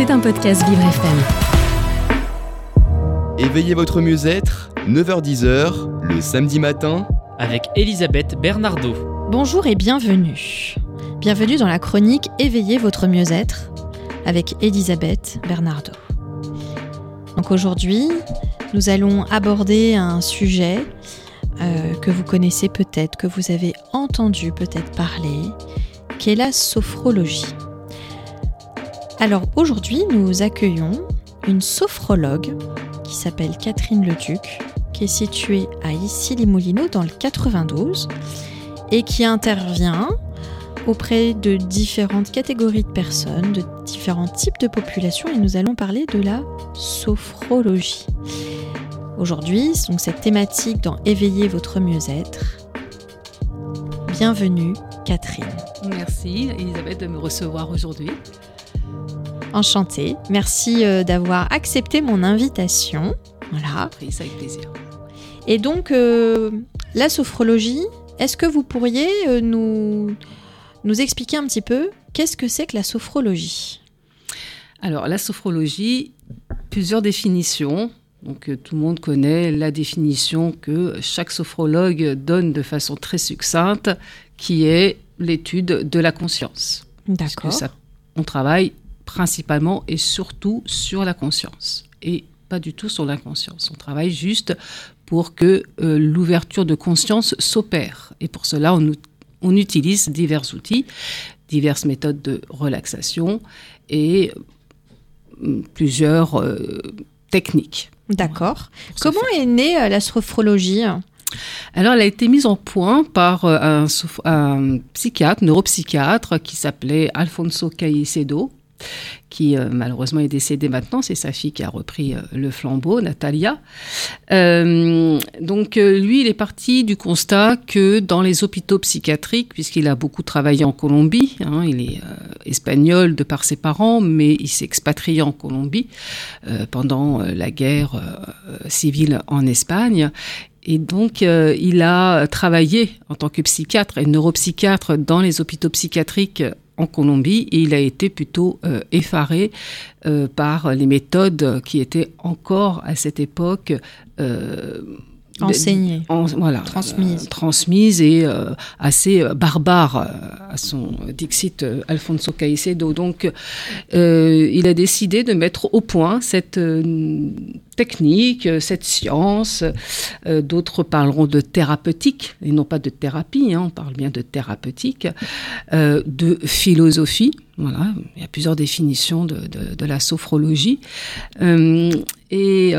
C'est un podcast Vivre FM. Éveillez votre mieux-être, 9h-10h, le samedi matin, avec Elisabeth Bernardo. Bonjour et bienvenue. Bienvenue dans la chronique Éveillez votre mieux-être avec Elisabeth Bernardo. Donc aujourd'hui, nous allons aborder un sujet euh, que vous connaissez peut-être, que vous avez entendu peut-être parler, qui est la sophrologie. Alors aujourd'hui, nous accueillons une sophrologue qui s'appelle Catherine Leduc, qui est située à Issy-les-Moulineaux dans le 92 et qui intervient auprès de différentes catégories de personnes, de différents types de populations et nous allons parler de la sophrologie. Aujourd'hui, donc cette thématique dans Éveiller votre mieux-être. Bienvenue Catherine. Merci Elisabeth de me recevoir aujourd'hui. Enchantée. Merci euh, d'avoir accepté mon invitation. Voilà. ça avec plaisir. Et donc, euh, la sophrologie, est-ce que vous pourriez euh, nous, nous expliquer un petit peu qu'est-ce que c'est que la sophrologie? Alors, la sophrologie, plusieurs définitions. Donc, tout le monde connaît la définition que chaque sophrologue donne de façon très succincte, qui est l'étude de la conscience. D'accord. On travaille principalement et surtout sur la conscience et pas du tout sur l'inconscience. On travaille juste pour que euh, l'ouverture de conscience s'opère. Et pour cela, on, on, utilise divers outils, diverses méthodes de relaxation et euh, plusieurs euh, techniques. D'accord. Comment est née la sophrologie alors, elle a été mise en point par un, un psychiatre, neuropsychiatre, qui s'appelait Alfonso Caicedo, qui euh, malheureusement est décédée maintenant. C'est sa fille qui a repris euh, le flambeau, Natalia. Euh, donc lui, il est parti du constat que dans les hôpitaux psychiatriques, puisqu'il a beaucoup travaillé en Colombie, hein, il est espagnol de par ses parents, mais il s'est expatrié en Colombie pendant la guerre civile en Espagne. Et donc, il a travaillé en tant que psychiatre et neuropsychiatre dans les hôpitaux psychiatriques en Colombie et il a été plutôt euh, effaré euh, par les méthodes qui étaient encore à cette époque euh, enseignées, voilà, transmises, transmises et assez barbares à son Dixit Alfonso Caicedo. Donc, il a décidé de mettre au point cette technique, euh, cette science. Euh, d'autres parleront de thérapeutique, et non pas de thérapie, hein, on parle bien de thérapeutique, euh, de philosophie. Voilà, il y a plusieurs définitions de, la sophrologie. et,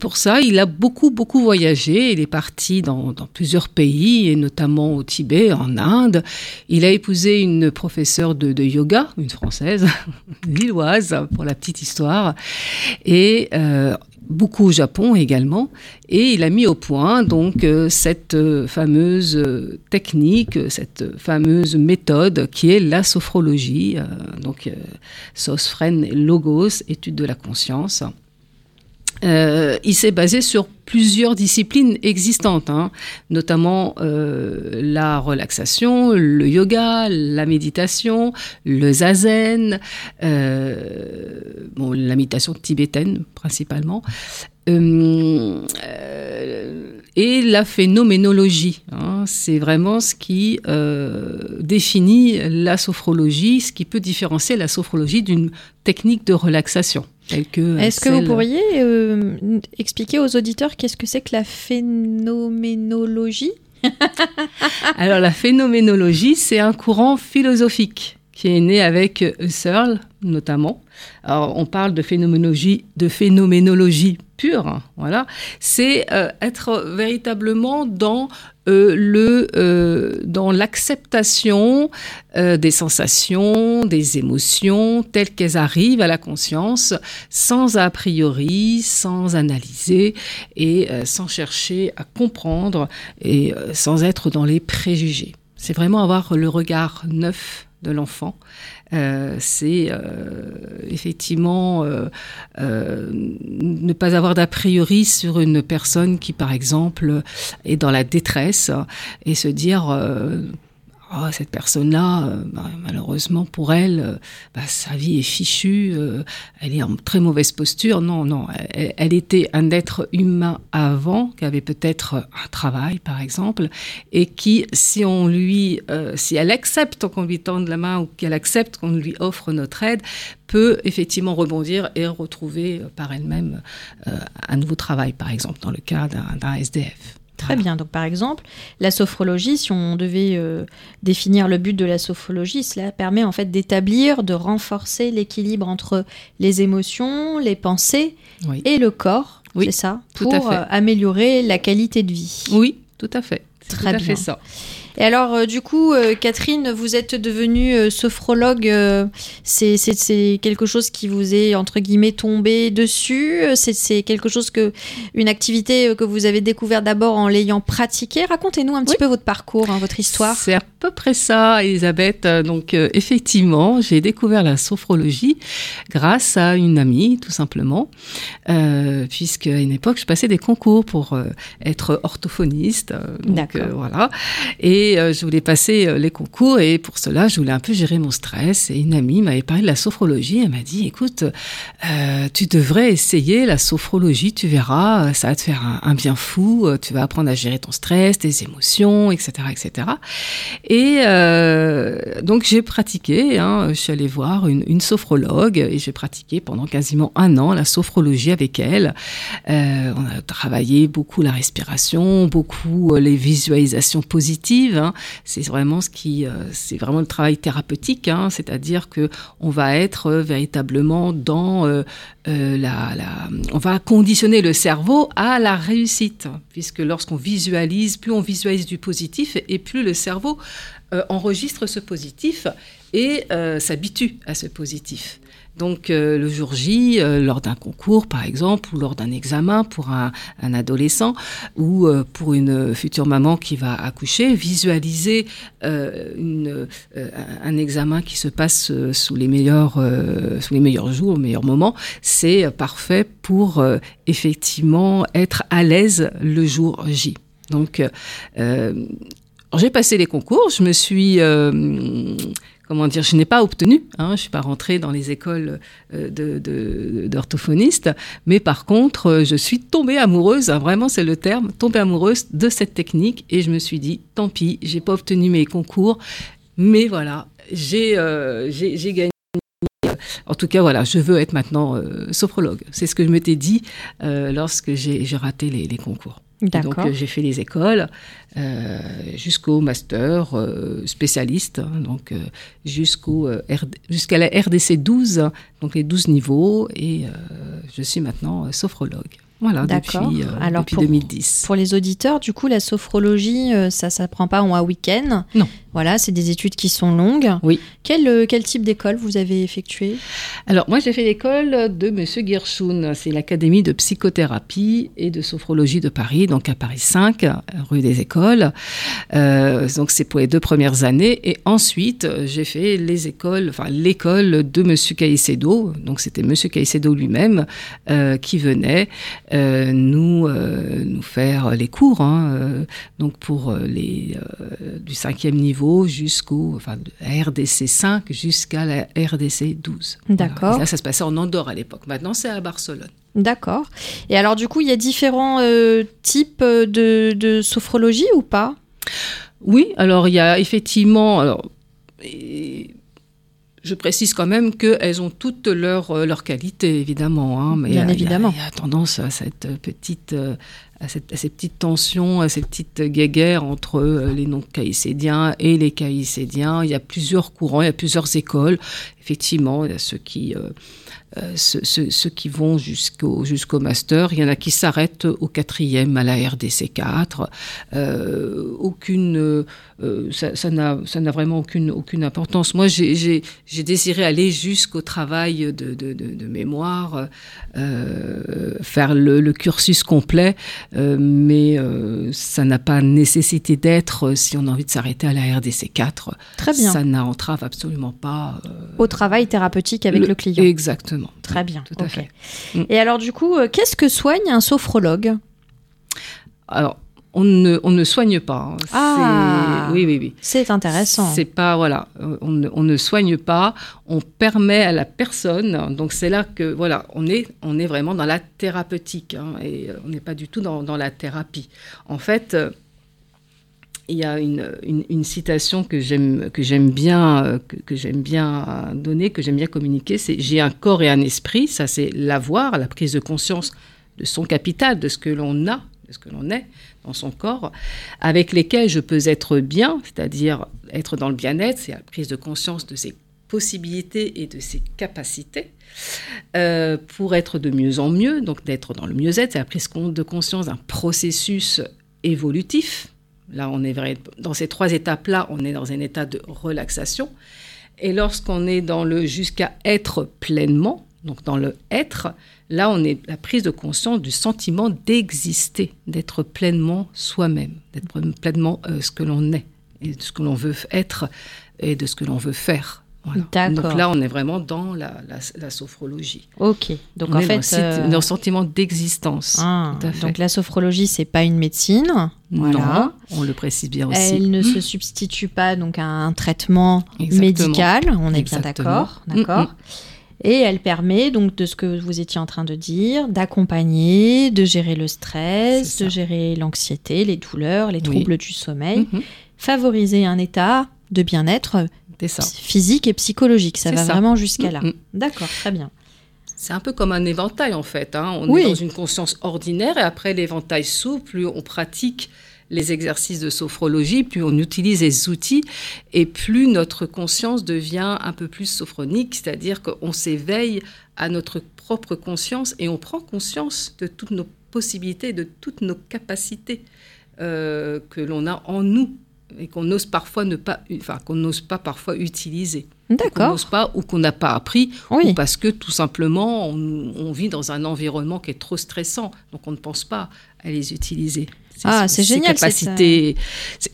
pour ça, il a beaucoup, beaucoup voyagé. Il est parti dans, dans, plusieurs pays, et notamment au Tibet, en Inde. Il a épousé une professeure de, yoga, une française, lilloise, pour la petite histoire. Et euh, beaucoup au Japon également, et il a mis au point donc euh, cette euh, fameuse technique, cette fameuse méthode qui est la sophrologie, donc sosphren logos, étude de la conscience. Euh, il s'est basé sur plusieurs disciplines existantes, hein, notamment euh, la relaxation, le yoga, la méditation, le zazen, euh, bon, la méditation tibétaine principalement, et la phénoménologie. Hein, c'est vraiment ce qui définit la sophrologie, ce qui peut différencier la sophrologie d'une technique de relaxation. Est-ce que vous pourriez euh, expliquer aux auditeurs qu'est-ce que c'est que la phénoménologie? Alors la phénoménologie, c'est un courant philosophique qui est né avec Husserl notamment. Alors, on parle de phénoménologie, de phénoménologie pure, hein, voilà. C'est euh, être véritablement dans euh, le euh, dans l'acceptation des sensations, des émotions telles qu'elles arrivent à la conscience, sans a priori, sans analyser et sans chercher à comprendre et sans être dans les préjugés. C'est vraiment avoir le regard neuf de l'enfant. Euh, c'est euh, effectivement euh, ne pas avoir d'a priori sur une personne qui, par exemple, est dans la détresse et se dire oh, cette personne-là, euh, bah, malheureusement pour elle, euh, bah, sa vie est fichue, euh, elle est en très mauvaise posture. Non, non, elle, elle était un être humain avant, qui avait peut-être un travail, par exemple, et qui, si on lui, si elle accepte qu'on lui tende la main ou qu'elle accepte qu'on lui offre notre aide, peut effectivement rebondir et retrouver par elle-même un nouveau travail, par exemple, dans le cas d'un SDF. Très bien. Donc, par exemple, la sophrologie, si on devait euh, définir le but de la sophrologie, cela permet en fait d'établir, de renforcer l'équilibre entre les émotions, les pensées Oui. et le corps. Oui, c'est ça tout Pour à fait. euh, améliorer la qualité de vie. Oui, tout à fait. Très tout à bien. fait ça. Et alors, euh, du coup, euh, Catherine, vous êtes devenue euh, sophrologue. c'est quelque chose qui vous est, entre guillemets, tombé dessus C'est quelque chose que. Une activité que vous avez découvert d'abord en l'ayant pratiquée Racontez-nous un petit Oui. peu votre parcours, hein, votre histoire. C'est à peu près ça, Elisabeth. Donc, euh, effectivement, j'ai découvert la sophrologie grâce à une amie, tout simplement, euh, puisque à une époque, je passais des concours pour euh, être orthophoniste. donc, D'accord. voilà. Et euh, je voulais passer euh, les concours, et pour cela, je voulais un peu gérer mon stress. Et une amie m'avait parlé de la sophrologie. Elle m'a dit, écoute, euh, tu devrais essayer la sophrologie, tu verras, ça va te faire un, bien fou, tu vas apprendre à gérer ton stress, tes émotions, etc., etc. Et donc j'ai pratiqué, hein, je suis allée voir une, sophrologue et j'ai pratiqué pendant quasiment un an la sophrologie avec elle. On a travaillé beaucoup la respiration, beaucoup les visualisations positives. Hein. C'est vraiment ce qui, euh, c'est vraiment le travail thérapeutique, hein, c'est-à-dire que on va être euh, véritablement dans euh, la, la, on va conditionner le cerveau à la réussite, puisque lorsqu'on visualise, plus on visualise du positif et plus le cerveau enregistre ce positif et euh, s'habitue à ce positif. Donc euh, le jour J, euh, lors d'un concours par exemple, ou lors d'un examen pour un, adolescent, ou euh, pour une future maman qui va accoucher, visualiser euh, euh, un examen qui se passe euh, sous les meilleurs, euh, meilleurs jours, au meilleur moment, c'est euh, parfait pour euh, effectivement être à l'aise le jour J. Donc euh, j'ai passé les concours, je me suis euh, comment dire, je n'ai pas obtenu, hein, je suis pas rentrée dans les écoles euh, de- d'orthophonistes, mais par contre, euh, je suis tombée amoureuse, hein, vraiment c'est le terme, tombée amoureuse de cette technique et je me suis dit, tant pis, j'ai pas obtenu mes concours, mais voilà, j'ai gagné. En tout cas, voilà, je veux être maintenant sophrologue. C'est ce que je m'étais dit lorsque j'ai raté les concours. Donc, euh, j'ai fait les écoles euh, jusqu'au master euh, spécialiste, hein, donc euh, jusqu'au jusqu'à la RDC 12, donc les 12 niveaux, et je suis maintenant sophrologue. Voilà, D'accord. depuis, euh, Alors, depuis pour- 2010. Pour les auditeurs, du coup, la sophrologie, euh, ça s'apprend pas en un week-end? Non. Voilà, c'est des études qui sont longues. Oui. Quel, euh, quel type d'école vous avez effectué? Alors, moi, j'ai fait l'école de Monsieur Guirschoun. C'est l'Académie de psychothérapie et de sophrologie de Paris, donc à Paris 5, rue des Écoles. Euh, donc, c'est pour les deux premières années. Et ensuite, j'ai fait les écoles, enfin, l'école de Monsieur Caicedo. Donc, c'était Monsieur Caicedo lui-même euh, qui venait euh, nous, nous faire les cours. hein, donc, pour les du cinquième niveau jusqu'au, enfin, de la RDC 5 jusqu'à la RDC 12. D'accord. Là, ça se passait en Andorre à l'époque. Maintenant, c'est à Barcelone. D'accord. Et alors, du coup, il y a différents euh, types euh, de, de sophrologie ou pas? Oui, alors il y a effectivement. Alors, et je précise quand même qu'elles ont toutes leurs euh, qualités, évidemment. hein, mais Bien il y a- évidemment. Il y, a tendance à cette petite. À, ces petites tensions, à ces petites guéguerres entre euh, les non-caïcédiens et les caïcédiens. Il y a plusieurs courants, il y a plusieurs écoles. Effectivement, il y a ceux qui, euh, ceux, ceux- ceux qui vont jusqu'au jusqu'au master. Il y en a qui s'arrêtent au quatrième, à la RDC 4. Euh, aucune, euh, euh, ça n'a ça n'a vraiment aucune, aucune importance. Moi, j'ai- désiré aller jusqu'au travail de, de, de, de mémoire, euh, faire le, le cursus complet, euh, mais euh, ça n'a pas nécessité d'être, euh, si on a envie de s'arrêter à la RDC 4, Très bien. ça n'entrave absolument pas. euh, Au travail thérapeutique avec le, client. Exactement. Très bien. Tout à fait. Mm. Et alors, du coup, euh, qu'est-ce que soigne un sophrologue? Alors, on ne, on ne soigne pas. hein. Ah. Oui, oui, oui. C'est intéressant. C'est pas voilà, euh, on ne, on ne soigne pas, on permet à la personne. Donc c'est là que voilà, on est on est vraiment dans la thérapeutique hein, et euh, on n'est pas du tout dans, dans la thérapie. En fait, il y a une, citation que j'aime bien euh, que, bien donner, que j'aime bien communiquer, c'est j'ai un corps et un esprit. Ça c'est l'avoir, la prise de conscience de son capital, de ce que l'on a, de ce que l'on est dans son corps, avec lesquels je peux être bien, c'est-à-dire être dans le bien-être, c'est la prise de conscience de ses possibilités et de ses capacités, euh, pour être de mieux en mieux, donc d'être dans le mieux-être, c'est la prise de conscience d'un processus évolutif. Là, on est dans ces trois étapes-là, on est dans un état de relaxation. Et lorsqu'on est dans le jusqu'à être pleinement, donc dans le être, là, on est la prise de conscience du sentiment d'exister, d'être pleinement soi-même, d'être pleinement euh, ce que l'on est, et de ce que l'on veut être, et de ce que l'on veut faire. Voilà. D'accord. Donc là, on est vraiment dans la, la, la sophrologie. Ok. Donc on en fait, site- euh, le sentiment d'existence. ah, donc la sophrologie, c'est pas une médecine. Voilà. Non, on le précise bien aussi. Elle ne se substitue pas donc à un traitement Exactement. médical. On est bien d'accord. Mm, D'accord. Et elle permet donc de ce que vous étiez en train de dire, d'accompagner, de gérer le stress, C'est de gérer l'anxiété, les douleurs, les Oui. troubles du sommeil, favoriser un état de bien-être C'est ça. physique et psychologique. Ça va ça. vraiment jusqu'à là. Mm, mm. D'accord, très bien. C'est un peu comme un éventail en fait. hein. On Oui. est dans une conscience ordinaire et après l'éventail s'ouvre, plus on pratique les exercices de sophrologie, plus on utilise les outils et plus notre conscience devient un peu plus sophronique, c'est-à-dire qu'on s'éveille à notre propre conscience et on prend conscience de toutes nos possibilités, de toutes nos capacités euh, que l'on a en nous et qu'on n'ose parfois ne pas, enfin qu'on n'ose pas parfois utiliser, qu'on D'accord. n'ose pas ou qu'on n'a pas appris Oui. ou parce que tout simplement on, on vit dans un environnement qui est trop stressant, donc on ne pense pas à les utiliser. Ah, c'est ces génial, cette, capacités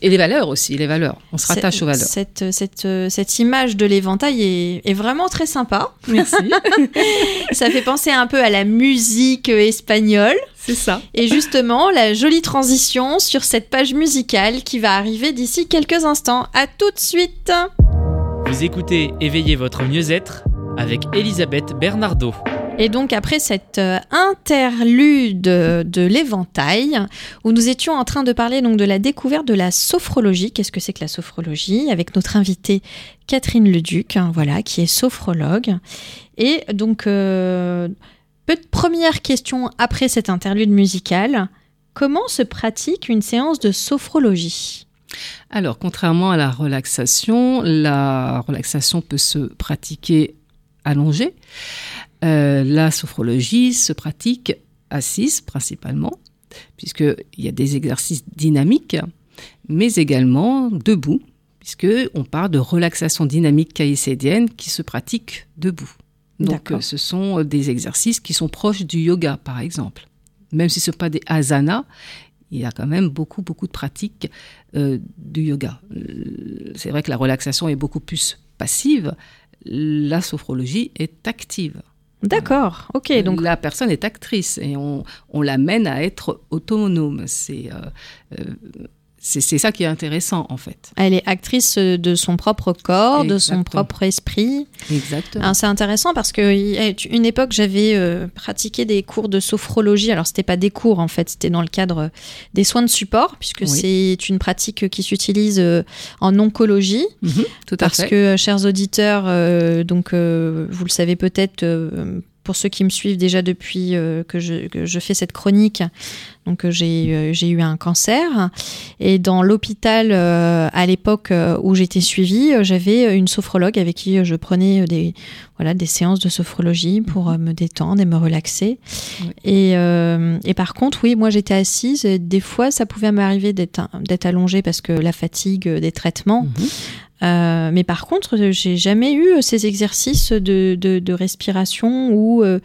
et les valeurs aussi, les valeurs. On se rattache C'est- aux valeurs. Cette, cette, cette image de l'éventail est, est vraiment très sympa. Merci. Ça fait penser un peu à la musique euh, espagnole. c'est ça. Et justement, la jolie transition sur cette page musicale qui va arriver d'ici quelques instants. À tout de suite Vous écoutez Éveillez votre mieux-être avec Elisabeth Bernardo. Et donc après cette euh, interlude de l'éventail, où nous étions en train de parler donc de la découverte de la sophrologie, qu'est-ce que c'est que la sophrologie, avec notre invitée Catherine Leduc, hein, voilà, qui est sophrologue. Et donc, euh, première question après cette interlude musicale, comment se pratique une séance de sophrologie? Alors, contrairement à la relaxation, la relaxation peut se pratiquer allongée. Euh, la sophrologie se pratique assise principalement, puisqu'il y a des exercices dynamiques, mais également debout, puisqu'on parle de relaxation dynamique caïcédienne qui se pratique debout. Donc, euh, ce sont euh, des exercices qui sont proches du yoga, par exemple. Même si ce ne sont pas des asanas, il y a quand même beaucoup, beaucoup de pratiques euh, du yoga. C'est vrai que la relaxation est beaucoup plus passive, la sophrologie est active. D'accord, ok, donc la personne est actrice et on, on l'amène à être autonome. C'est euh, euh, c'est ça qui est intéressant en fait. elle est actrice de son propre corps, de son propre esprit. Exactement. C'est intéressant parce que une époque j'avais euh, pratiqué des cours de sophrologie. Alors c'était pas des cours en fait, c'était dans le cadre des soins de support puisque Oui. c'est une pratique qui s'utilise euh, en oncologie. Mhm, tout à Parce fait. que, euh, chers auditeurs, euh, donc euh, vous le savez peut-être, euh, pour ceux qui me suivent déjà depuis euh, que, je, que je fais cette chronique, donc euh, j'ai euh, j'ai eu un cancer et dans l'hôpital euh, à l'époque où j'étais suivie, j'avais une sophrologue avec qui je prenais des voilà des séances de sophrologie pour euh, me détendre et me relaxer. Oui. Et, et par contre, oui, moi j'étais assise. Et des fois, ça pouvait m'arriver d'être allongée parce que la fatigue des traitements. Mhm. Euh, mais par contre, euh, j'ai jamais eu euh, ces exercices de, de, de respiration ou, euh,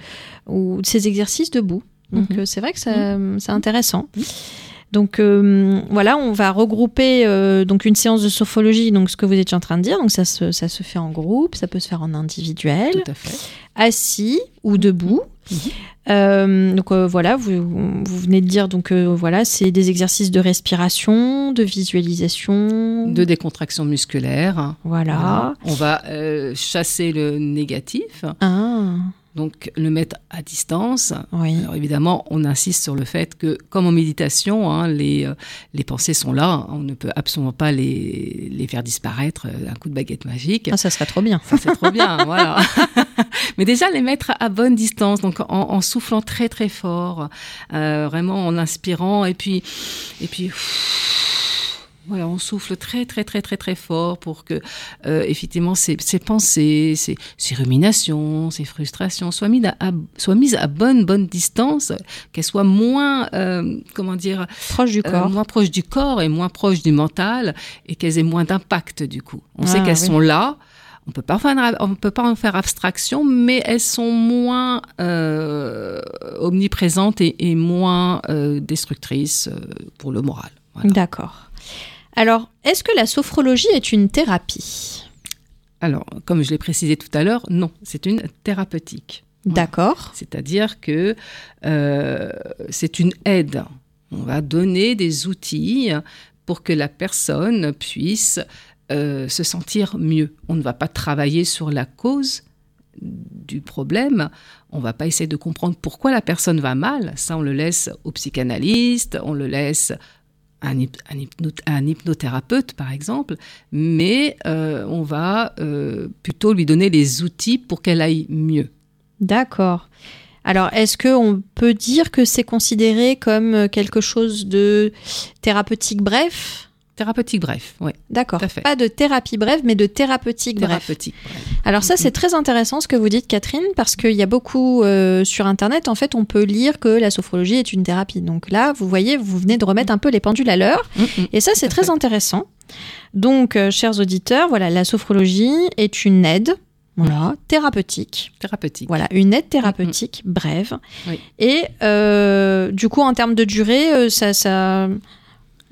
ou ces exercices debout. Donc Mhm. c'est vrai que ça- c'est intéressant. Donc euh, voilà, on va regrouper euh, donc une séance de sophrologie, donc ce que vous étiez en train de dire. Donc ça se, ça se fait en groupe, ça peut se faire en individuel. Tout à fait. assis ou debout. Mhm. Euh, donc euh, voilà, vous, vous venez de dire donc euh, voilà, c'est des exercices de respiration, de visualisation, De décontraction musculaire. voilà. On va euh, chasser le négatif, Ah, donc le mettre à distance. oui. Alors évidemment, on insiste sur le fait que, comme en méditation, hein, les, euh, les pensées sont là. On ne peut absolument pas les, les faire disparaître euh, d'un coup de baguette magique. Ah, ça serait trop bien. Ça, c'est trop bien, voilà. Mais déjà, les mettre à bonne distance, donc en, en soufflant très très fort, euh, vraiment en inspirant, et puis, et puis, voilà, on souffle très très très très très fort pour que, euh, effectivement, ces, ces pensées, ces, ces ruminations, ces frustrations soient mises à, à- soient mises à bonne bonne distance, qu'elles soient moins, euh, comment dire, Proche du euh, corps. moins proches du corps et moins proches du mental et qu'elles aient moins d'impact du coup. On sait Ah, qu'elles oui. sont là. On peut pas faire, on peut pas en faire abstraction, mais elles sont moins euh, omniprésentes et, et moins euh, destructrices euh, pour le moral. Voilà. D'accord. Alors, est-ce que la sophrologie est une thérapie? Alors, comme je l'ai précisé tout à l'heure, non, c'est une thérapeutique. Voilà. D'accord. C'est-à-dire que euh, c'est une aide. On va donner des outils pour que la personne puisse euh, se sentir mieux. On ne va pas travailler sur la cause du problème. On va pas essayer de comprendre pourquoi la personne va mal. Ça, on le laisse au psychanalyste, on le laisse à un, hypnothérapeute, par exemple. Mais euh, on va euh, plutôt lui donner les outils pour qu'elle aille mieux. D'accord. Alors, est-ce qu'on peut dire que c'est considéré comme quelque chose de thérapeutique? Bref Thérapeutique, bref, oui. D'accord. Pas de thérapie brève, mais de thérapeutique bref. Thérapeutique, bref. Alors ça, c'est très intéressant ce que vous dites, Catherine, parce qu'il y a beaucoup euh, sur Internet, en fait, on peut lire que la sophrologie est une thérapie. Donc là, vous voyez, vous venez de remettre un peu les pendules à l'heure, Mm, mm. et ça, c'est très fait. intéressant. Donc, euh, chers auditeurs, voilà, la sophrologie est une aide, voilà, thérapeutique. Thérapeutique. Voilà, une aide thérapeutique brève. Oui. Et euh, du coup, en termes de durée, ça, ça,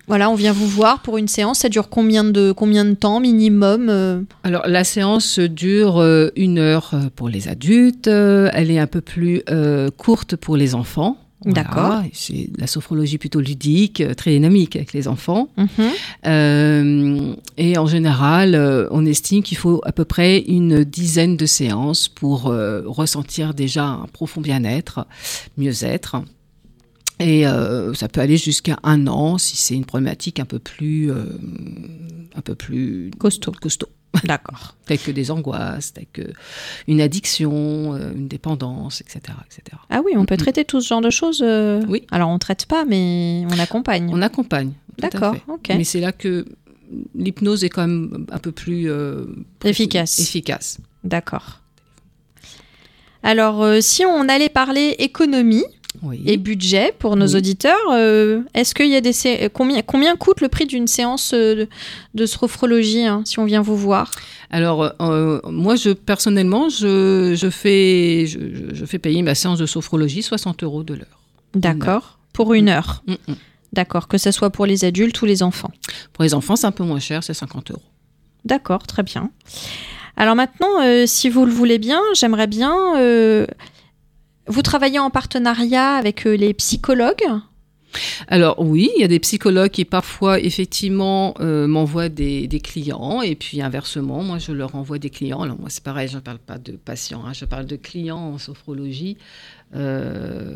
voilà, on vient vous voir pour une séance. Ça dure combien de combien de temps minimum euh? Alors, la séance dure euh, une heure euh, pour les adultes. elle est un peu plus euh, courte pour les enfants. Voilà. D'accord. C'est la sophrologie plutôt ludique, très dynamique avec les enfants. Mhm. Euh, et en général, on estime qu'il faut à peu près une dizaine de séances pour ressentir déjà un profond bien-être, mieux-être. Et euh, ça peut aller jusqu'à un an si c'est une problématique un peu plus, euh, un peu plus Costaud. costaud, D'accord. telles que des angoisses, telles que une addiction, euh, une dépendance, etc., etc. Ah oui, on peut traiter tout ce genre de choses. Oui. Alors on traite pas, mais on accompagne. On accompagne. D'accord. Ok. Mais c'est là que l'hypnose est quand même un peu plus euh, Efficace. efficace. D'accord. Alors, euh, si on allait parler économie Oui. et budget pour nos Oui. auditeurs, euh, est-ce qu'il y a des sé- combien combien coûte le prix d'une séance euh, de, de sophrologie hein, si on vient vous voir? Alors, euh, moi, je, personnellement, je, je, fais, je, fais payer ma séance de sophrologie 60 euros de l'heure. D'accord. Pour une heure? Mm, mm. D'accord. Que ce soit pour les adultes ou les enfants? Pour les enfants, c'est un peu moins cher, c'est 50 euros. D'accord, très bien. Alors maintenant, euh, si vous le voulez bien, j'aimerais bien. euh, vous travaillez en partenariat avec euh, les psychologues? Alors oui, il y a des psychologues qui parfois effectivement euh, m'envoient des, clients et puis inversement, moi je leur envoie des clients. Alors moi c'est pareil, je ne parle pas de patients, hein, je parle de clients en sophrologie. Euh,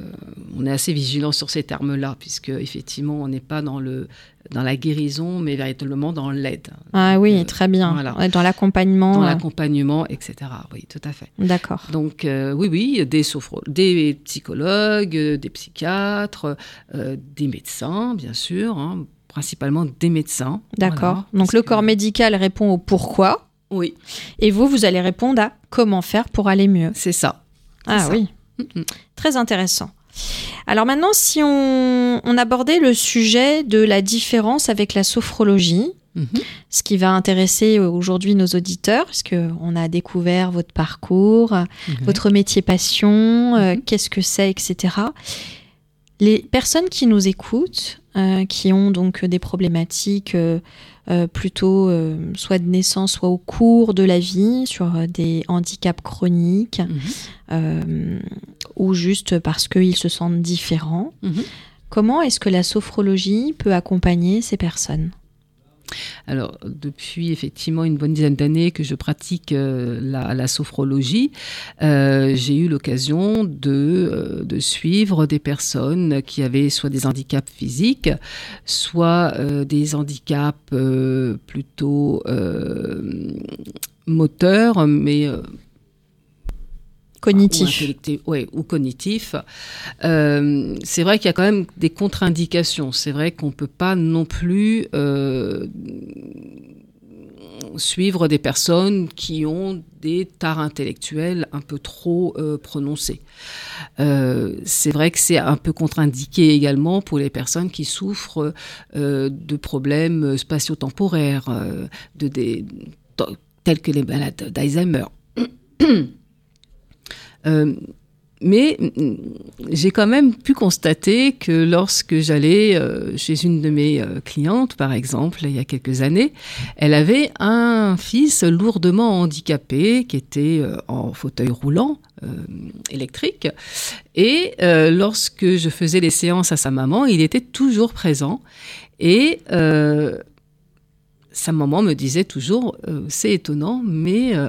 on est assez vigilant sur ces termes-là puisque effectivement on n'est pas dans le dans la guérison, mais véritablement dans l'aide, Ah oui, Euh, très bien. voilà. Dans l'accompagnement. dans euh, l'accompagnement, etc. Oui, tout à fait. D'accord. Donc oui, oui, des, sophro- des psychologues, des psychiatres, des médecins, bien sûr, hein, principalement des médecins. D'accord. Voilà, Donc le que- corps médical répond au pourquoi Oui, et vous, vous allez répondre à comment faire pour aller mieux. c'est ça. Ah ça. oui. Très intéressant. Alors maintenant, si on, on abordait le sujet de la différence avec la sophrologie, Mhm. ce qui va intéresser aujourd'hui nos auditeurs, parce qu'on a découvert votre parcours, Mhm. votre métier passion, euh, Mhm. qu'est-ce que c'est, etc. Les personnes qui nous écoutent, euh, qui ont donc des problématiques euh, euh, plutôt soit de naissance, soit au cours de la vie, sur des handicaps chroniques, Mhm. ou juste parce qu'ils se sentent différents, Mhm. comment est-ce que la sophrologie peut accompagner ces personnes? Alors, depuis effectivement une bonne dizaine d'années que je pratique euh, la, sophrologie, euh, j'ai eu l'occasion de, euh, de suivre des personnes qui avaient soit des handicaps physiques, soit des handicaps plutôt moteurs, mais euh, ou, ou cognitif. Euh, c'est vrai qu'il y a quand même des contre-indications. C'est vrai qu'on ne peut pas non plus euh, suivre des personnes qui ont des tares intellectuelles un peu trop euh, prononcées. C'est vrai que c'est un peu contre-indiqué également pour les personnes qui souffrent de problèmes spatio-temporaires, de tels que les malades d'Alzheimer. Euh, mais mm, j'ai quand même pu constater que lorsque j'allais euh, chez une de mes euh, clientes, par exemple, il y a quelques années, elle avait un fils lourdement handicapé qui était en fauteuil roulant électrique. Et lorsque je faisais les séances à sa maman, il était toujours présent. Et sa maman me disait toujours, euh, c'est étonnant, mais euh,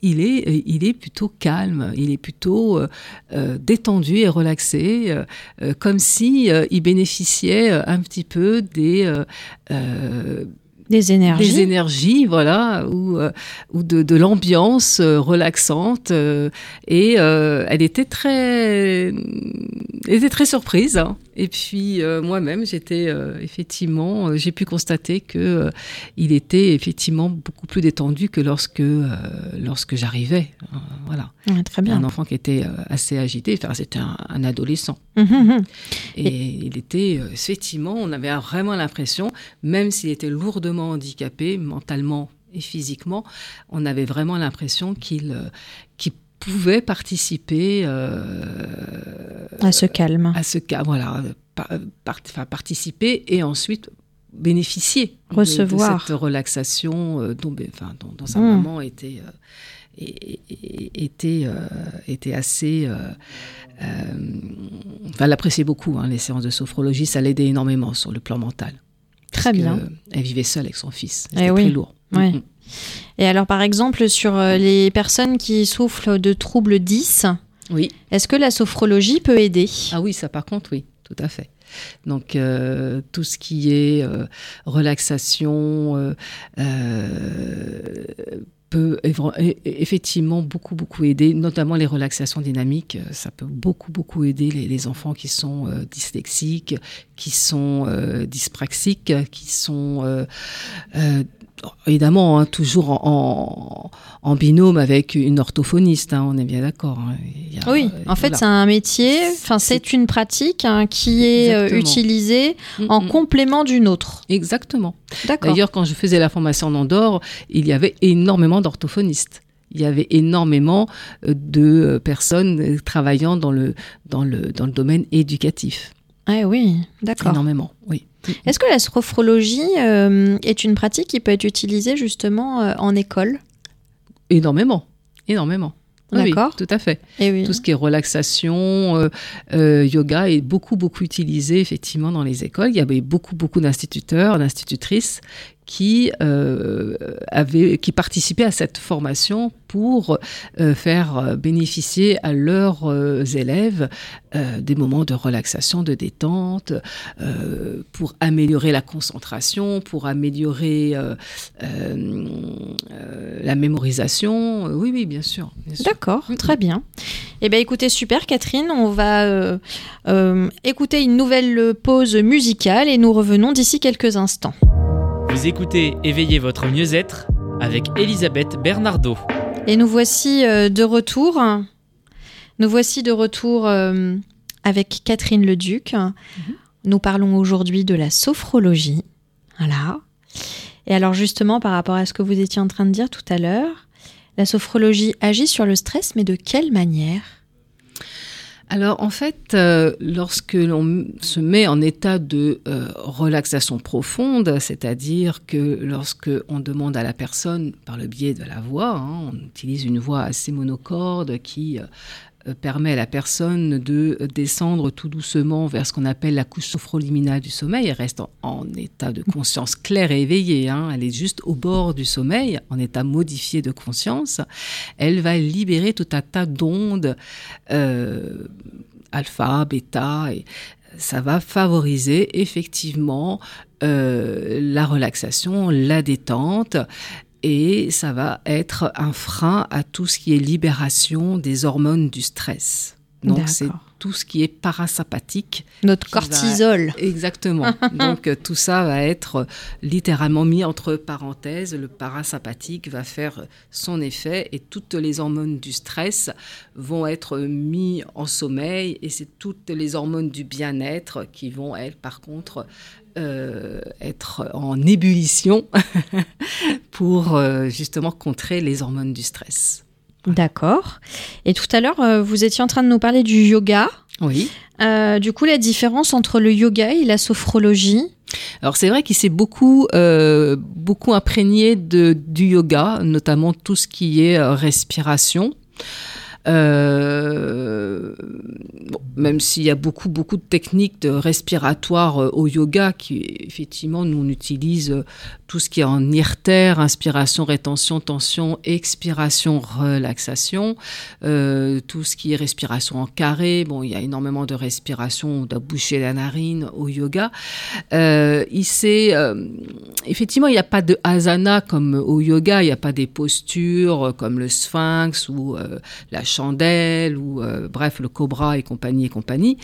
il, est, il est plutôt calme, il est plutôt euh, euh, détendu et relaxé, euh, euh, comme si euh, il bénéficiait euh, un petit peu des, euh, euh, Des énergies. des énergies, voilà, ou, euh, ou de, de l'ambiance euh, relaxante. euh, et euh, elle était très, elle était très surprise. hein. Et puis euh, moi-même, j'étais euh, effectivement, euh, j'ai pu constater que il était effectivement beaucoup plus détendu que lorsque lorsque j'arrivais. Euh, voilà, Ouais, très bien. un enfant qui était assez agité. Enfin, c'était un, un adolescent. Mhm, mhm. Et il était, effectivement, on avait vraiment l'impression, même s'il était lourdement handicapé, mentalement et physiquement, on avait vraiment l'impression qu'il pouvait participer euh, À ce calme. à ce cas, voilà, par- part- enfin, participer et ensuite bénéficier de- Recevoir. de, cette relaxation euh, dont, enfin, dont, dont sa Mm. maman était euh, était euh, était assez euh, euh, enfin, elle appréciait beaucoup hein, les séances de sophrologie ça l'aidait énormément sur le plan mental Très bien. elle vivait seule avec son fils Eh c'était oui. très lourd Ouais. Mhm. Et alors, par exemple, sur euh, les personnes qui souffrent de troubles 10, oui est-ce que la sophrologie peut aider? Ah oui, ça par contre, oui, tout à fait. Donc euh, tout ce qui est euh, relaxation euh, peut effectivement beaucoup beaucoup aider, notamment les relaxations dynamiques. Ça peut beaucoup beaucoup aider les, les enfants qui sont dyslexiques, qui sont dyspraxiques, qui sont évidemment hein, toujours en, en- en binôme avec une orthophoniste. hein, on est bien d'accord. hein. Oui, euh, en fait, voilà. c'est un métier, enfin, c'est une pratique qui est euh, utilisée en Mm, mm. complément d'une autre. Exactement. D'accord. D'ailleurs, quand je faisais la formation en Andorre, il y avait énormément d'orthophonistes. Il y avait énormément euh, de personnes travaillant dans le, dans le, dans le domaine éducatif. Ah oui, d'accord. Énormément, oui. Est-ce que la sophrologie euh, est une pratique qui peut être utilisée justement euh, en école? Énormément, énormément. Oui, oui, D'accord. tout à fait. Eh oui. Tout ce qui est relaxation, euh, yoga est beaucoup, beaucoup utilisé effectivement dans les écoles. Il y avait beaucoup, beaucoup d'instituteurs, d'institutrices qui, euh, avaient, qui participaient à cette formation pour euh, faire euh, bénéficier à leurs euh, élèves des moments de relaxation, de détente, pour améliorer la concentration, pour améliorer la mémorisation. Oui, oui, bien sûr. bien sûr. D'accord, très bien. Eh bien, écoutez, super, Catherine. On va écouter une nouvelle pause musicale et nous revenons d'ici quelques instants. Vous écoutez Éveillez votre mieux-être avec Elisabeth Bernardo. Et nous voici euh, de retour. Nous voici de retour euh, avec Catherine Leduc. Nous parlons aujourd'hui de la sophrologie. Voilà. Et alors justement, par rapport à ce que vous étiez en train de dire tout à l'heure, la sophrologie agit sur le stress, mais de quelle manière? Alors en fait, euh, lorsque l'on se met en état de euh, relaxation profonde, c'est-à-dire que lorsque on demande à la personne par le biais de la voix, hein, on utilise une voix assez monocorde qui euh, permet à la personne de descendre tout doucement vers ce qu'on appelle la couche sophroliminale du sommeil. Elle reste en, état de conscience claire et éveillée. Hein. Elle est juste au bord du sommeil, en état modifié de conscience. Elle va libérer tout un tas d'ondes euh, alpha, bêta, et ça va favoriser effectivement euh, la relaxation, la détente et ça va être un frein à tout ce qui est libération des hormones du stress. Donc c'est tout ce qui est parasympathique. Notre cortisol. Exactement. Donc euh, tout ça va être euh, littéralement mis entre parenthèses. Le parasympathique va faire son effet et toutes les hormones du stress vont être mis en sommeil et c'est toutes les hormones du bien-être qui vont, elles, par contre, euh, être en ébullition pour justement contrer les hormones du stress. D'accord. Et tout à l'heure, euh, vous étiez en train de nous parler du yoga. Oui. Euh, du coup, la différence entre le yoga et la sophrologie? Alors c'est vrai qu'il s'est beaucoup euh, beaucoup imprégné de du yoga, notamment tout ce qui est respiration. Euh, même s'il y a beaucoup, beaucoup de techniques de respiratoires euh, au yoga, qui effectivement, nous on utilise euh, tout ce qui est en irtère, inspiration, rétention, tension, expiration, relaxation, tout ce qui est respiration en carré. Bon, il y a énormément de respiration, on doit boucher la narine au yoga. il effectivement, il n'y a pas de asana comme au yoga, il n'y a pas des postures comme le sphinx ou la chandelle ou euh, bref le cobra et compagnie et compagnie,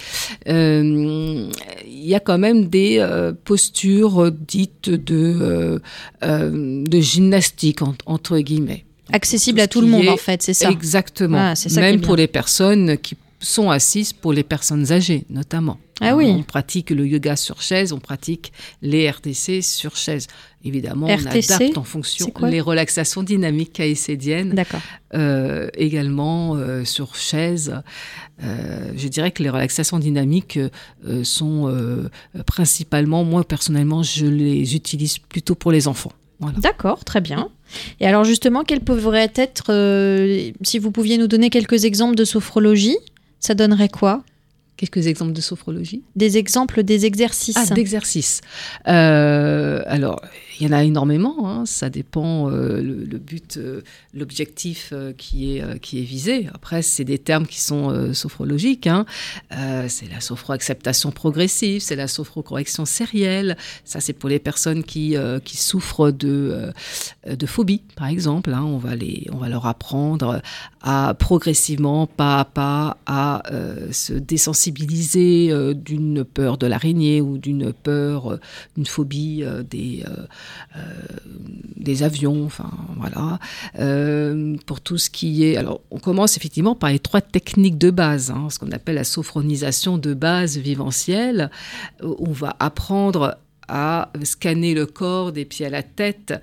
euh, il y a quand même des euh, postures dites de, de gymnastique entre guillemets. Accessible à tout le monde en fait, c'est ça. Exactement. Ah, même pour les personnes qui sont assises pour les personnes âgées, notamment. Ah oui. On pratique le yoga sur chaise, on pratique les RTC sur chaise. Évidemment, on adapte en fonction les relaxations dynamiques caïcédiennes. D'accord. Euh, également euh, sur chaise. Euh, je dirais que les relaxations dynamiques sont principalement, moi personnellement, je les utilise plutôt pour les enfants. D'accord, très bien. Et alors justement, quels pourraient être, si vous pouviez nous donner quelques exemples de sophrologie, ça donnerait quoi? Quelques exemples de sophrologie Des exemples des exercices. Ah, d'exercices. Euh, alors, il y en a énormément. Hein. Ça dépend euh, le, but, euh, l'objectif qui est qui est visé. Après, c'est des termes qui sont sophrologiques. Hein. c'est la sophro-acceptation progressive, c'est la sophro-correction sérielle. Ça, c'est pour les personnes qui qui souffrent de de phobie, par exemple. Hein. On va les on va leur apprendre à progressivement, pas à pas, à se désensibiliser euh, d'une peur de l'araignée ou d'une peur, euh, d'une phobie euh, des, des avions, enfin voilà. pour tout ce qui est. Alors, on commence effectivement par les trois techniques de base, hein, ce qu'on appelle la sophronisation de base viventielle. On va apprendre à scanner le corps des pieds à la tête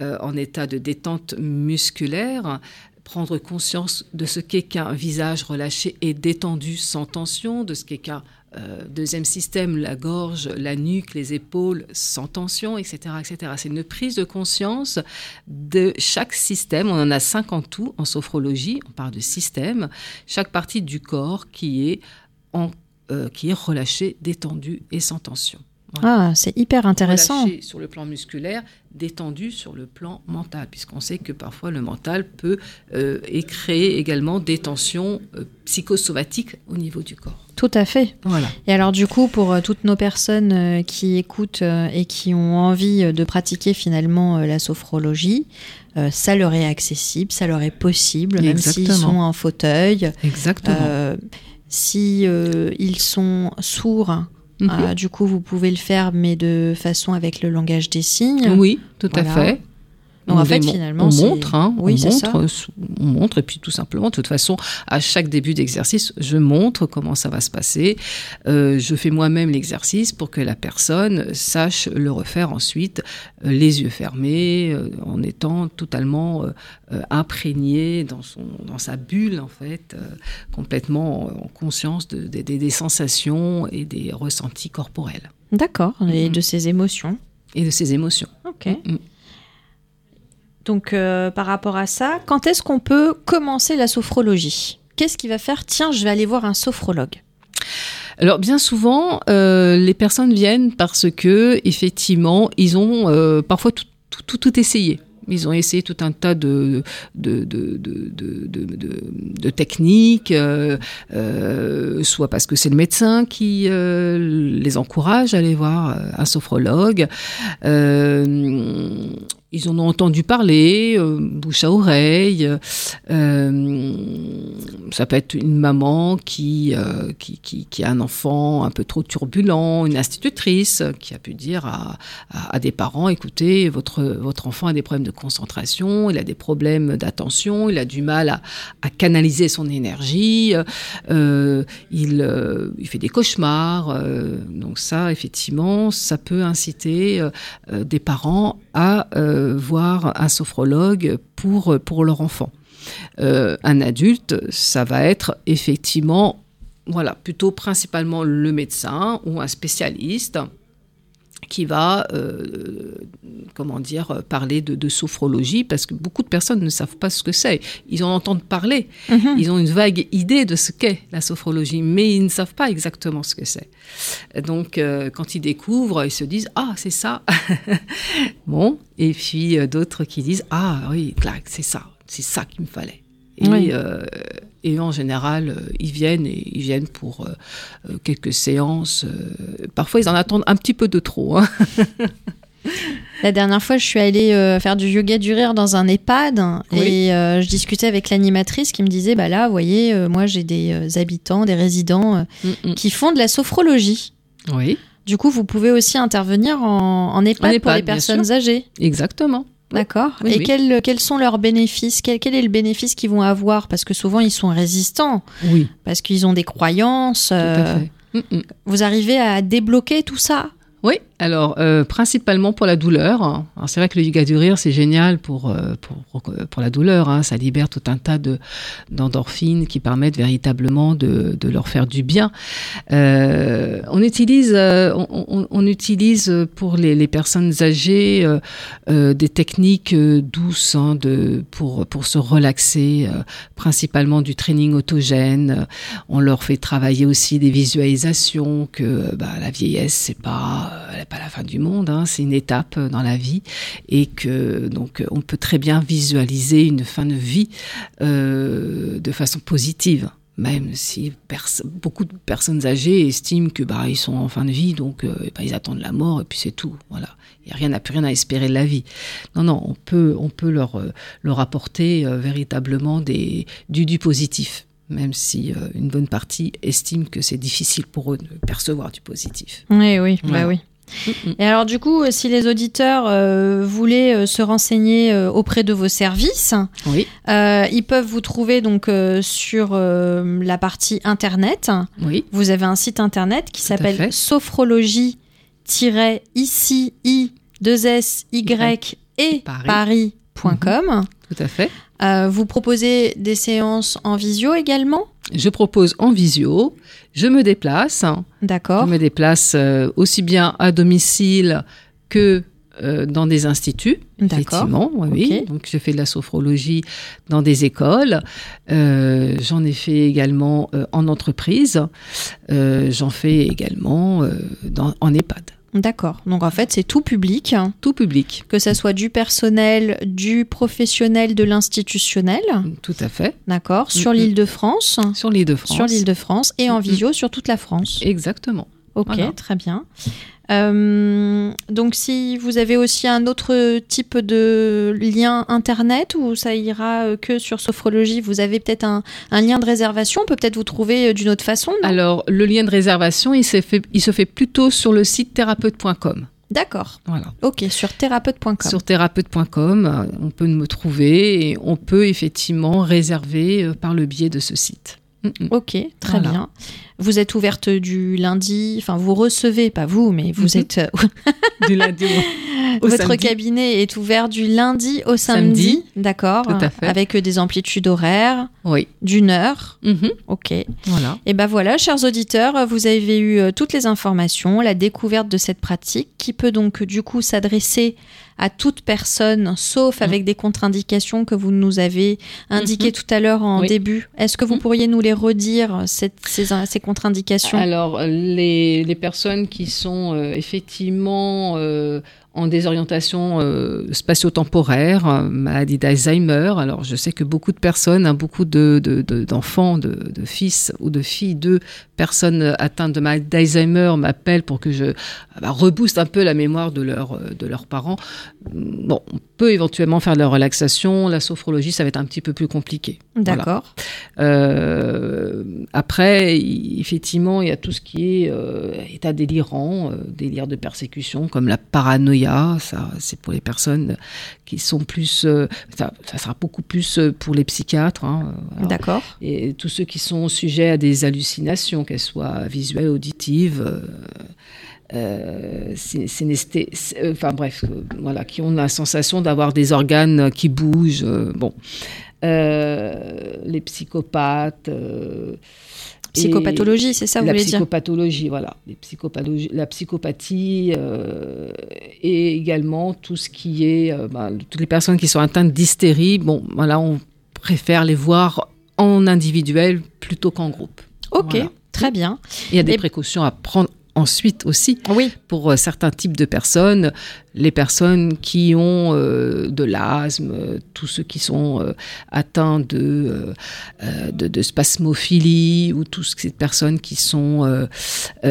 en état de détente musculaire prendre conscience de ce qu'est qu'un visage relâché et détendu sans tension, de ce qu'est qu'un euh, deuxième système, la gorge, la nuque, les épaules sans tension, etc. etc. C'est une prise de conscience de chaque système. On en a cinq en tout en sophrologie, on parle de système. Chaque partie du corps qui est, en, euh, qui est relâchée, détendue et sans tension. Ah, c'est hyper intéressant. Relâché sur le plan musculaire, détendu sur le plan mental, puisqu'on sait que parfois le mental peut euh, créer également des tensions euh, psychosomatiques au niveau du corps. Tout à fait. Voilà. Et alors du coup, pour euh, toutes nos personnes euh, qui écoutent et qui ont envie de pratiquer finalement la sophrologie, ça leur est accessible, ça leur est possible, même s'ils sont en fauteuil. Exactement. si ils sont sourds, Mhm. Ah, du coup, vous pouvez le faire, mais de façon avec le langage des signes. Oui, tout à fait. Donc, en On fait, démon- finalement, on montre, hein, Oui, on ça. montre, euh, on montre, et puis tout simplement, de toute façon, à chaque début d'exercice, je montre comment ça va se passer. Euh, je fais moi-même l'exercice pour que la personne sache le refaire ensuite, euh, les yeux fermés, euh, en étant totalement euh, euh, imprégné dans son, dans sa bulle en fait, complètement en conscience de- de- des- des sensations et des ressentis corporels D'accord, et Mhm. de ses émotions. et de ses émotions. Ok. Mm. Donc, euh, par rapport à ça, quand est-ce qu'on peut commencer la sophrologie? Qu'est-ce qui va faire Tiens, je vais aller voir un sophrologue? Alors bien souvent, euh, les personnes viennent parce que effectivement, ils ont euh, parfois tout, essayé. Ils ont essayé tout un tas de, de, de, de, techniques, euh, euh, soit parce que c'est le médecin qui euh, les encourage à aller voir un sophrologue. Ils en ont entendu parler, bouche à oreille. Ça peut être une maman qui, qui, qui, qui a un enfant un peu trop turbulent, une institutrice qui a pu dire à, à, à des parents, écoutez, votre, votre enfant a des problèmes de concentration, il a des problèmes d'attention, il a du mal à, canaliser son énergie, euh, il, euh, il fait des cauchemars. euh, donc ça, effectivement, ça peut inciter des parents à voir un sophrologue pour, pour leur enfant. Un adulte, ça va être effectivement, voilà, plutôt principalement le médecin ou un spécialiste qui va, euh, comment dire, parler de, de sophrologie, parce que beaucoup de personnes ne savent pas ce que c'est. Ils en entendent parler, Mhm. ils ont une vague idée de ce qu'est la sophrologie, mais ils ne savent pas exactement ce que c'est. Donc, euh, quand ils découvrent, ils se disent Ah, c'est ça. bon, et puis euh, d'autres qui disent Ah, oui, clac, c'est ça, c'est ça qu'il me fallait. Et, Oui. euh, et en général, euh, ils viennent et ils viennent pour euh, euh, quelques séances. parfois, ils en attendent un petit peu de trop. hein. La dernière fois, je suis allée euh, faire du yoga du rire dans un EHPAD Oui. et euh, je discutais avec l'animatrice qui me disait bah là, vous voyez, euh, moi j'ai des habitants, des résidents Mm, mm. qui font de la sophrologie. Oui, Du coup, vous pouvez aussi intervenir en, en EHPAD, En pour EHPAD, les bien personnes âgées. exactement. D'accord. Oui, et oui. Quels, quels sont leurs bénéfices? Quel, quel est le bénéfice qu'ils vont avoir? Parce que souvent, ils sont résistants, Oui, parce qu'ils ont des croyances. tout euh, à fait. Mm, mm. Vous arrivez à débloquer tout ça? Oui, alors euh, principalement pour la douleur. Alors c'est vrai que le yoga du rire c'est génial pour, euh, pour, pour, pour la douleur. hein. Ça libère tout un tas de d'endorphines qui permettent véritablement de, de leur faire du bien. Euh, on utilise euh, on, on- on utilise pour les, les personnes âgées euh, euh, des techniques euh, douces hein, de pour pour se relaxer, euh, principalement du training autogène. On leur fait travailler aussi des visualisations que bah, la vieillesse c'est pas euh, pas la fin du monde, hein, c'est une étape euh, dans la vie et que donc euh, on peut très bien visualiser une fin de vie euh, de façon positive. Même si beaucoup de personnes âgées estiment que bah ils sont en fin de vie, donc bah, ils attendent la mort et puis c'est tout. Voilà, il y a rien, n'a plus rien à espérer de la vie. Non, non, on peut, on peut leur leur apporter véritablement des du du positif, même si euh, une bonne partie estime que c'est difficile pour eux de percevoir du positif. Oui, oui, bah oui. Et alors du coup, euh, si les auditeurs euh, voulaient euh, se renseigner euh, auprès de vos services, Oui, ils peuvent vous trouver donc sur la partie internet. oui, Vous avez un site internet qui s'appelle fait. sophrologie-ici i 2 s y et Paris. paris.com. tout à fait. Euh, vous proposez des séances en visio également? Je propose en visio, je me déplace, D'accord. je me déplace euh, aussi bien à domicile que euh, dans des instituts, D'accord. effectivement, oui. Donc, je fais de la sophrologie dans des écoles. Euh, j'en ai fait également euh, en entreprise. J'en fais également dans, en EHPAD. D'accord. Donc en fait, c'est tout public, Tout public, que ça soit du personnel, du professionnel, de l'institutionnel. tout à fait. D'accord. Sur l'île de France. Sur l'île de France. Sur l'île de France et en visio sur toute la France. Exactement. Ok, Voilà. très bien. Euh, donc, si vous avez aussi un autre type de lien internet ou ça ira euh, que sur sophrologie, vous avez peut-être un, un lien de réservation, on peut peut-être vous trouver euh, d'une autre façon. Alors, le lien de réservation, il se fait, il se fait plutôt sur le site thérapeute.com. D'accord. Voilà. Ok, sur thérapeute.com. Sur thérapeute.com, on peut me trouver et on peut effectivement réserver par le biais de ce site. Ok, très Voilà. bien. Vous êtes ouverte du lundi, enfin vous recevez, pas vous, mais vous êtes euh, Du lundi au, au Votre samedi. cabinet est ouvert du lundi au samedi, Samedi. d'accord, Tout à fait. avec des amplitudes horaires Oui. d'une heure. Mhm. Ok. Voilà. Et ben voilà, chers auditeurs, vous avez eu euh, toutes les informations, la découverte de cette pratique qui peut donc du coup s'adresser à toute personne, sauf Mm. avec des contre-indications que vous nous avez indiquées Mhm. tout à l'heure en Oui. début. Est-ce que vous Mhm. pourriez nous les redire, cette- ces, ces contre-indications? Alors, les, les personnes qui sont euh, effectivement euh, en désorientation euh, spatio-temporaire, euh, maladie d'Alzheimer, alors je sais que beaucoup de personnes, hein, beaucoup de- de- de- d'enfants, de, de fils ou de filles de personnes atteintes de maladie d'Alzheimer m'appellent pour que je euh, bah, rebooste un peu la mémoire de, leur, euh, de leurs parents. Bon, on peut éventuellement faire de la relaxation, la sophrologie, ça va être un petit peu plus compliqué. Voilà. D'accord. Euh, après, effectivement, il y a tout ce qui est état délirant, délire de persécution, comme la paranoïa. Ça, c'est pour les personnes qui sont plus. euh, ça, ça sera beaucoup plus euh, pour les psychiatres. hein. D'accord. Et tous ceux qui sont sujets à des hallucinations, qu'elles soient visuelles, auditives. euh, euh, synesthé- enfin bref, voilà, qui ont la sensation d'avoir des organes qui bougent. bon, les psychopathes. Psychopathologie, c'est ça, vous la voulez dire psychopathologie, voilà, les psychopathologies, la psychopathie euh, et également tout ce qui est euh, bah, toutes les personnes qui sont atteintes d'hystérie. Bon, voilà, on préfère les voir en individuel plutôt qu'en groupe. Ok, Voilà. très bien. Il y a des Et- précautions à prendre ensuite aussi Oui, pour euh, certains types de personnes, les personnes qui ont euh, de l'asthme, euh, tous ceux qui sont euh, atteints de, euh, de, de spasmophilie ou toutes ces personnes qui sont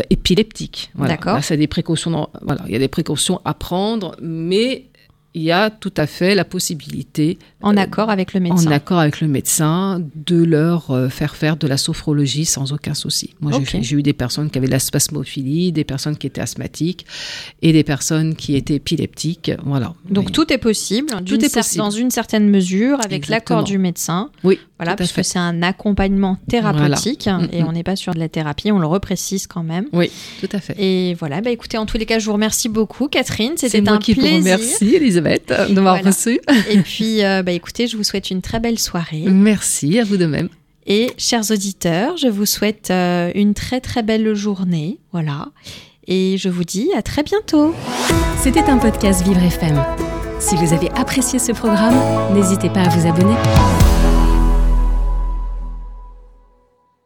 épileptiques. Voilà. D'accord. Là, c'est des précautions. dans- voilà, il y a des précautions à prendre, mais il y a tout à fait la possibilité en Euh, accord avec le médecin. en accord avec le médecin, de leur euh, faire faire de la sophrologie sans aucun souci. Moi, j'ai eu des personnes qui avaient de la spasmophilie, des personnes qui étaient asthmatiques et des personnes qui étaient épileptiques. Voilà. Donc tout est possible, d'une est possible. dans une certaine mesure, avec l'accord du médecin. Oui, Voilà, parce que c'est un accompagnement thérapeutique Voilà. et Mm, mm. on n'est pas sur de la thérapie, on le reprécise quand même. Oui, tout à fait. Et voilà, bah écoutez, en tous les cas, je vous remercie beaucoup, Catherine. C'est C'était un qui plaisir. remercie, Elisabeth, de m'avoir Voilà. reçu. Et puis, euh, bah écoutez, je vous souhaite une très belle soirée. Merci, à vous de même. Et chers auditeurs, je vous souhaite euh, une très très belle journée. Voilà. Et je vous dis à très bientôt. C'était un podcast Vivre FM. Si vous avez apprécié ce programme, n'hésitez pas à vous abonner.